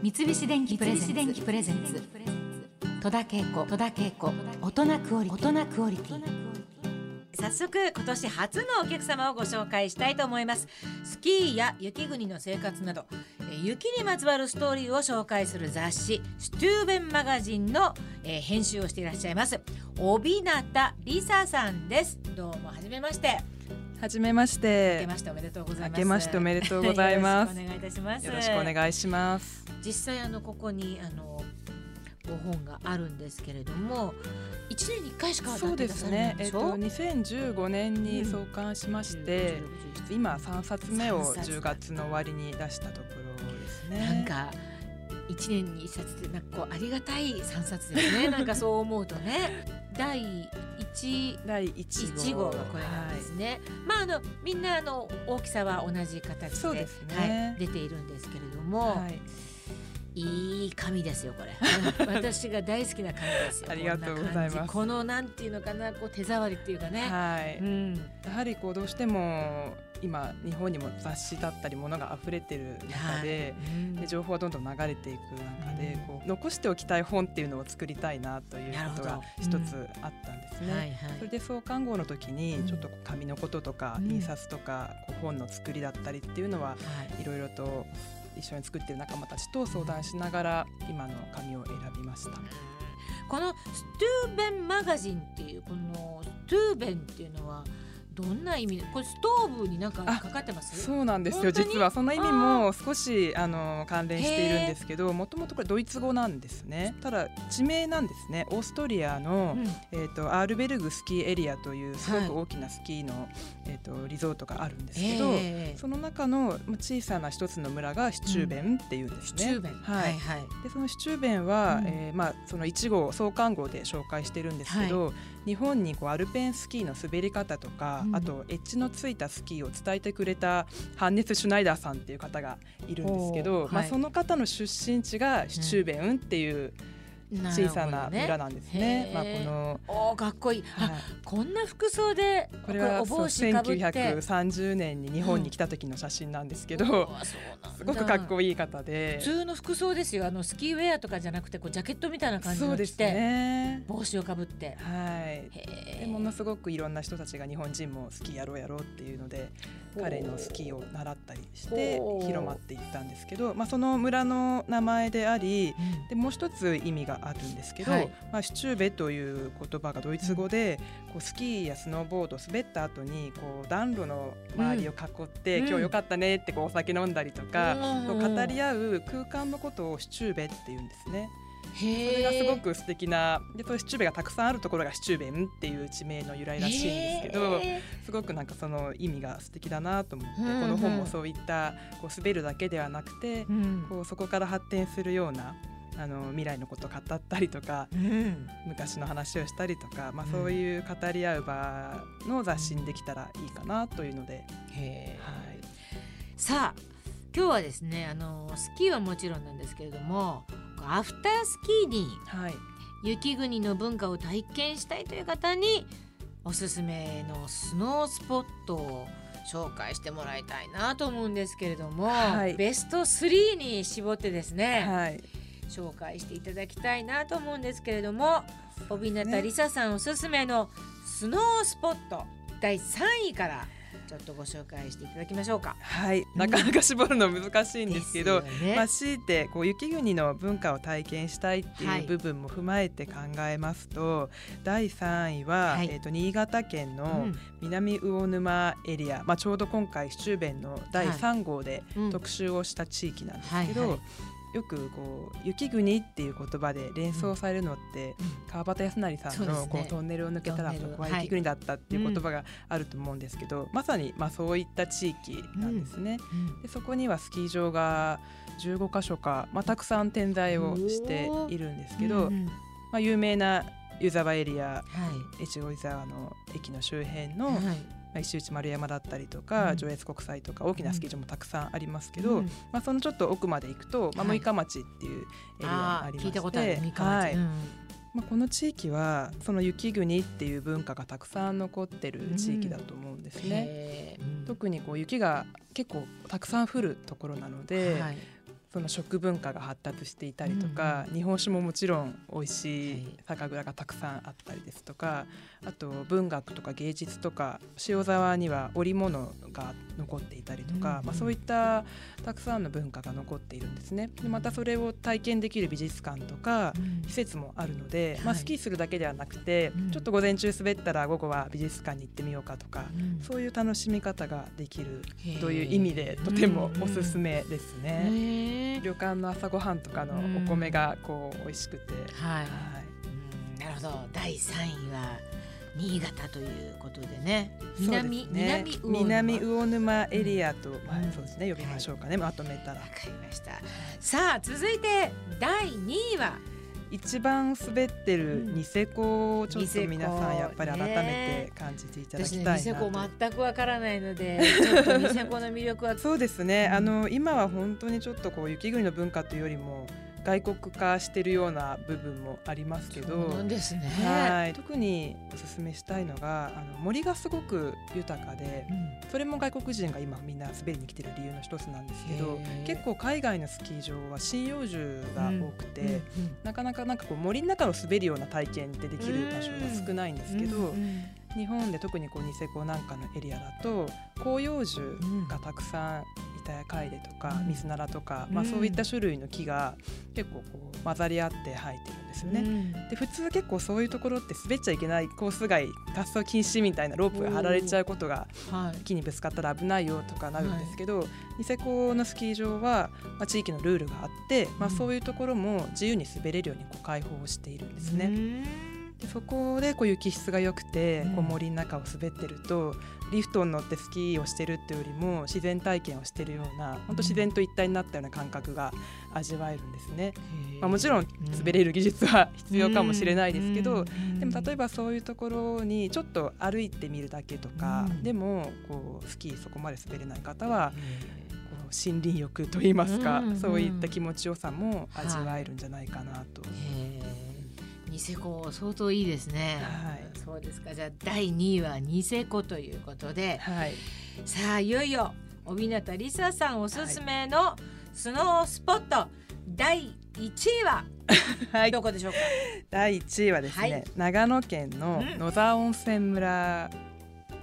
三菱電機プレゼンツ。戸田恵子。大人クオリティ。早速今年初のお客様をご紹介したいと思います。スキーや雪国の生活などえー雪にまつわるストーリーを紹介する雑誌ステューベンマガジンの、えー編集をしていらっしゃいます帯名りささんです。どうもはじめましてはじめまし明てけ。ましておめでとうございます明けましておめでとうございますよろしくお願いいたしますよろしくお願いします。実際あのここにあのご本があるんですけれども一年に一回しかそうですね。えっと二2015年に創刊しまして、今3冊目を三冊10月の終わりに出したところですね。なんか一年に一冊ってなんかこうありがたい三冊ですねなんかそう思うとね第一。第1号。一号がこれなんですね、まああのみんなあの大きさは同じ形でね。はい、出ているんですけれども、はい。はいいい紙ですよこれ。私が大好きな紙ですよ。ありがとうございます。このなんていうのかなこう手触りっていうかね、はい。うん、やはりこうどうしても今日本にも雑誌だったりものが溢れてる中で。うん。で情報はどんどん流れていく中で、うん。こう残しておきたい本っていうのを作りたいなということが一ど。つあったんですね。はいはい。それで創刊号の時うん。にちょっと紙のこととかうん。印刷とかこう本の作りだったりっていうのははい。いろいろと一緒に作ってる仲間たちと相談しながら今の紙を選びました。このストゥーベンマガジンっていうこのストゥーベンっていうのはどんな意味？これストーブになんかあかかってます？そうなんですよ。実はその意味も少しあの関連しているんですけどもともとこれドイツ語なんですね。ただ地名なんですね。オーストリアの、うん。えー、とアールベルグスキーエリアというすごはいく大きなスキーの、えー、とリゾートがあるんですけど、ええその中のまあ小さな一つの村がシチューベンっていうんですね。スチューベン。はい。はいはい。でそのシチューベンは、うん。えーまあ、その1号創刊号で紹介してるんですけど、日本にこうアルペンスキーの滑り方とか、うん。あとエッジのついたスキーを伝えてくれたハンネス・シュナイダーさんっていう方がいるんですけど、はい。その方の出身地がシチューベンっていう小さな村なんですね。まあ、このおーかっこいい、はい。あこんな服装でこれはおそう帽子かぶって。1930年に日本に来た時の写真なんですけど、うなんだ。すごくかっこいい方で。普通の服装ですよ。あのスキーウェアとかじゃなくてこうジャケットみたいな感じで着て、ね。帽子をかぶって。はい。へでものすごくいろんな人たちが日本人もスキーやろうやろうっていうので彼のスキーを習ったりして広まっていったんですけど、まあ、その村の名前でありうん。でもう一つ意味があるんですけど、はい。まあ、シチューベという言葉がドイツ語でこうスキーやスノーボード滑った後にこう暖炉の周りを囲って、うん。今日よかったねってこうお酒飲んだりとか、うん。語り合う空間のことをシチューベって言うんですね。そへれがすごくく素敵なでシチューベがたくさんあるところがシチューベンっていう地名の由来らしいんですけど、すごくなんかその意味が素敵だなと思って、うんうん。この本もそういったこう滑るだけではなくて、うん。こうそこから発展するようなあの未来のことを語ったりとかうん。昔の話をしたりとか、まあ、うん。そういう語り合う場の雑誌にできたらいいかなというので、へーはい、さあ今日はですねあのスキーはもちろんなんですけれどもアフタースキーにはい、雪国の文化を体験したいという方におすすめのスノースポットを紹介してもらいたいなと思うんですけれども、はい。ベスト3に絞ってですね、はい、紹介していただきたいなと思うんですけれども帯名りささんおすすめのスノースポット第3位からちょっとご紹介していただきましょうか。はい、なかなか絞るの難しいんですけど、ね。まあ、強いてこう雪国の文化を体験したいってはいいう部分も踏まえて考えますと、第3位は、はい。えー、と新潟県うのん。南魚沼エリア、まあ、ちょうど今回シチューベンの第3号でうん。特集をした地域なんですけど、はいはいよくこう雪国っていう言葉で連想されるのって、川端康成さんのこうトンネルを抜けたらそこは雪国だったっていう言葉があると思うんですけど、まさにまあそういった地域なんですね。うん。でそこにはスキー場が15箇所か、まあ、たくさん点在をしているんですけど、うんうん。まあ、有名な湯沢エリアはい。越後湯沢の駅の周辺の、はいまあ、石内丸山だったりとか、うん。上越国際とか大きなスキー場もたくさんありますけど、うん。まあ、そのちょっと奥まで行くと、まあ、はい。六日町っていうエリアがありまして、はい。まあ、この地域はその雪国っていう文化がたくさん残ってる地域だと思うんですね。うん特にこう雪が結構たくさん降るところなので、はいそその食文化が発達していたりとか、日本酒ももちろん美味しい酒蔵がたくさんあったりですとかあと文学とか芸術とか塩沢には織物が残っていたりとか、まあ、そういったたくさんの文化が残っているんですね。でまたそれを体験できる美術館とか施設もあるので、まあ、スキーするだけではなくて、ちょっと午前中滑ったら午後は美術館に行ってみようかとか、そういう楽しみ方ができるという意味でとてもおすすめですね。旅館の朝ごはんとかのお米がこう美味しくて、はい、はい、なるほど。第3位は新潟ということでね。南ね。南魚沼。エリアと、まあ、そうですね。呼びましょうかね、まとめたら。わかりました。さあ続いて第2位は一番滑ってるニセコをちょっと皆さんやっぱり改めて感じていただきたいなと、ね、ニセコ全くわからないので ちょっとニセコの魅力はそうですね、あの今は本当にちょっとこう雪国の文化というよりも外国化してるような部分もありますけど、ね、はい。特におすすめしたいのがあの森がすごく豊かで、うん、それも外国人が今みんな滑りに来てる理由の一つなんですけど結構海外のスキー場は針葉樹が多くて、うんうん。うん、なかなかなんかこう森の中を滑るような体験ってできる場所が少ないんですけど、日本で特にこうニセコなんかのエリアだと広葉樹がたくさんタヤカエデとかミズナラとか、まあ、そういった種類の木が結構こう混ざり合って生えてるんですよね。で普通結構そういうところって滑っちゃいけないコース外滑走禁止みたいなロープが張られちゃうことが木にぶつかったら危ないよとかなるんですけど、ニセコのスキー場は、まあ、地域のルールがあって、まあ、そういうところも自由に滑れるようにこう開放しているんですね。でそこでこう雪質が良くて、こう森の中を滑ってるとリフトに乗ってスキーをしてるっていうよりも自然体験をしてるような本当自然と一体になったような感覚が味わえるんですね。まあ、もちろん滑れる技術は必要かもしれないですけど、でも例えばそういうところにちょっと歩いてみるだけとか、でもこうスキーそこまで滑れない方は森林浴といいますか、そういった気持ちよさも味わえるんじゃないかなと。ニセコ相当いいですね。はい、そうですか。じゃあ第2位はニセコということで、はい、さあいよいよ小日向りささんおすすめのスノースポット、はい、第1位は はい、どこでしょうか？第1位はですね、はい、長野県の野沢温泉村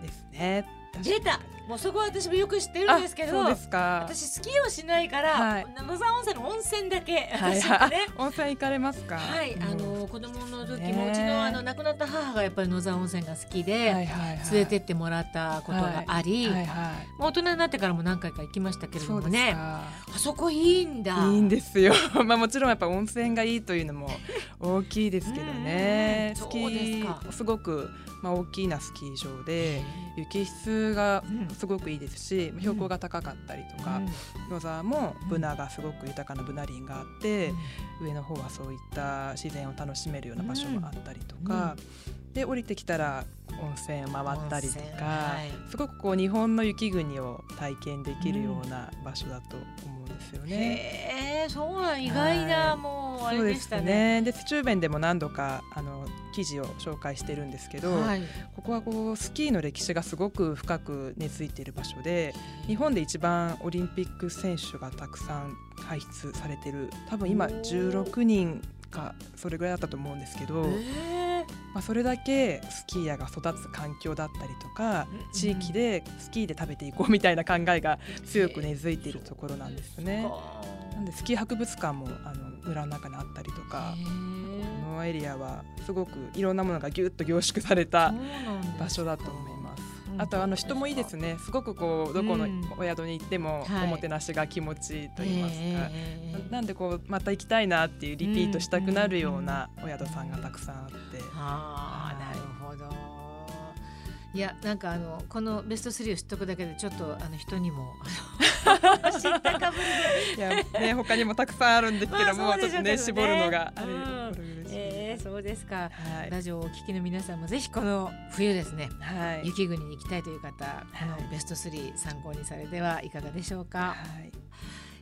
ですね。出た。もうそこは私もよく知ってるんですけど私スキーをしないから、はい、野沢温泉の温泉だけ、はい。はいね、温泉行かれますか？はいあの子供の時もうちのあの亡くなった母がやっぱり野沢温泉が好きで、はいはいはい、連れてってもらったことがあり、はいはいはい、大人になってからも何回か行きましたけれどもね。あそこいいんだ。いいんですよ。まあもちろんやっぱ温泉がいいというのも大きいですけどね。スキーすごくまあ、大きなスキー場で雪質がすごくいいですし、標高が高かったりとか、野沢もブナがすごく豊かなブナ林があって、上の方はそういった自然を楽しめるような場所もあったりとか、で降りてきたら温泉を回ったりとか、はい、すごくこう日本の雪国を体験できるような場所だと思うんですよね。へえそうなん意外な、はい、もうあれでしたね。で、ね、スチューベンでも何度かあの記事を紹介してるんですけど、はい、ここはこうスキーの歴史がすごく深く根付いている場所で日本で一番オリンピック選手がたくさん輩出されてる多分今16人かそれぐらいだったと思うんですけど。まあ、それだけスキーヤーが育つ環境だったりとか地域でスキーで食べていこうみたいな考えが強く根付いているところなんですね。なんでスキー博物館もあの村の中にあったりとかこのエリアはすごくいろんなものがぎゅっと凝縮された場所だと思います。あとあの人もいいですね。すごくこうどこのお宿に行ってもおもてなしが気持ちいいと言いますか、なんでこうまた行きたいなっていうリピートしたくなるようなお宿さんがたくさんあって。ああ、なるほど。いやなんかあのこのベスト3を知っとくだけでちょっとあの人にも 知ったかぶりで。いやね他にもたくさんあるんですけども、まあ、ちょっとね絞るのがあれ、ですか、はい、ラジオをお聞きの皆さんもぜひこの冬ですね、はい、雪国に行きたいという方、このベスト3参考にされてはいかがでしょうか。はい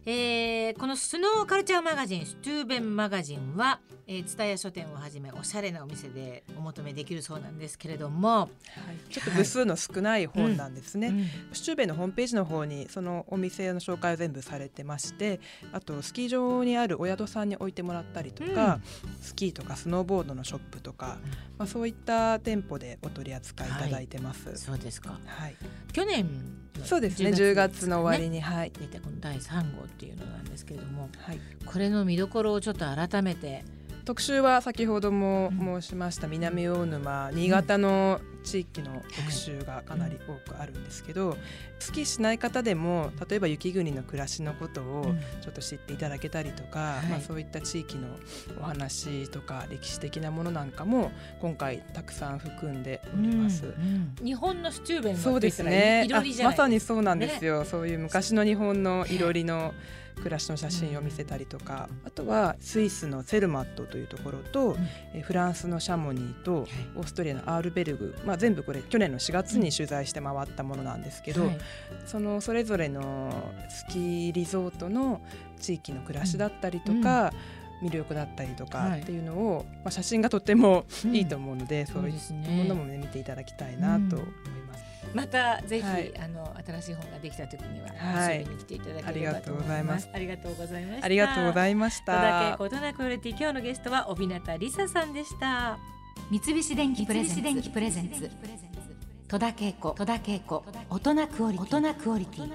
えーこのスノーカルチャーマガジンストゥーベンマガジンはえー蔦屋書店をはじめおしゃれなお店でお求めできるそうなんですけれども、はい、ちょっと部数の少ない本なんですね。うん。シチューベイのホームページの方にそのお店の紹介を全部されてましてあとスキー場にあるお宿さんに置いてもらったりとか、スキーとかスノーボードのショップとか、まあ、そういった店舗でお取り扱いいただいてます。そうですか。はい。去年のそうですね。10月の終わりに、はい、出たこの第3号っていうのなんですけれどもはい、これの見どころをちょっと改めて特集は先ほどもうん申しました南大沼新潟の地域の特集がかなり多くあるんですけど、スキーしない方でも例えば雪国の暮らしのことをちょっと知っていただけたりとか、はい。まあ、そういった地域のお話とか歴史的なものなんかも今回たくさん含んでおります。うん日本のスチューベンそうですね。まさにそうなんですよ、そういう昔の日本のいろりの暮らしの写真を見せたりとか、あとはスイスのセルマットというところと、ん。えフランスのシャモニーとオーストリアのアールベルグ、まあ、全部これ去年の4月に取材して回ったものなんですけど、はい。そのそれぞれのスキーリゾートの地域の暮らしだったりとか、魅力だったりとかはい。っていうのを、まあ、写真がとってもいいと思うので、そういうね。ものも、ね、見ていただきたいなと思います。またぜひ、はいあの新しい本ができた時にははい遊びに来ていただければと思います。ありがとうございました。ありがとうごいざいまし戸田恵た。子大人クオリティ今日のゲストは帯名梨沙さんでした。三菱電機プレゼンツ戸田恵子戸田恵子大人クオリティ大人クオリティ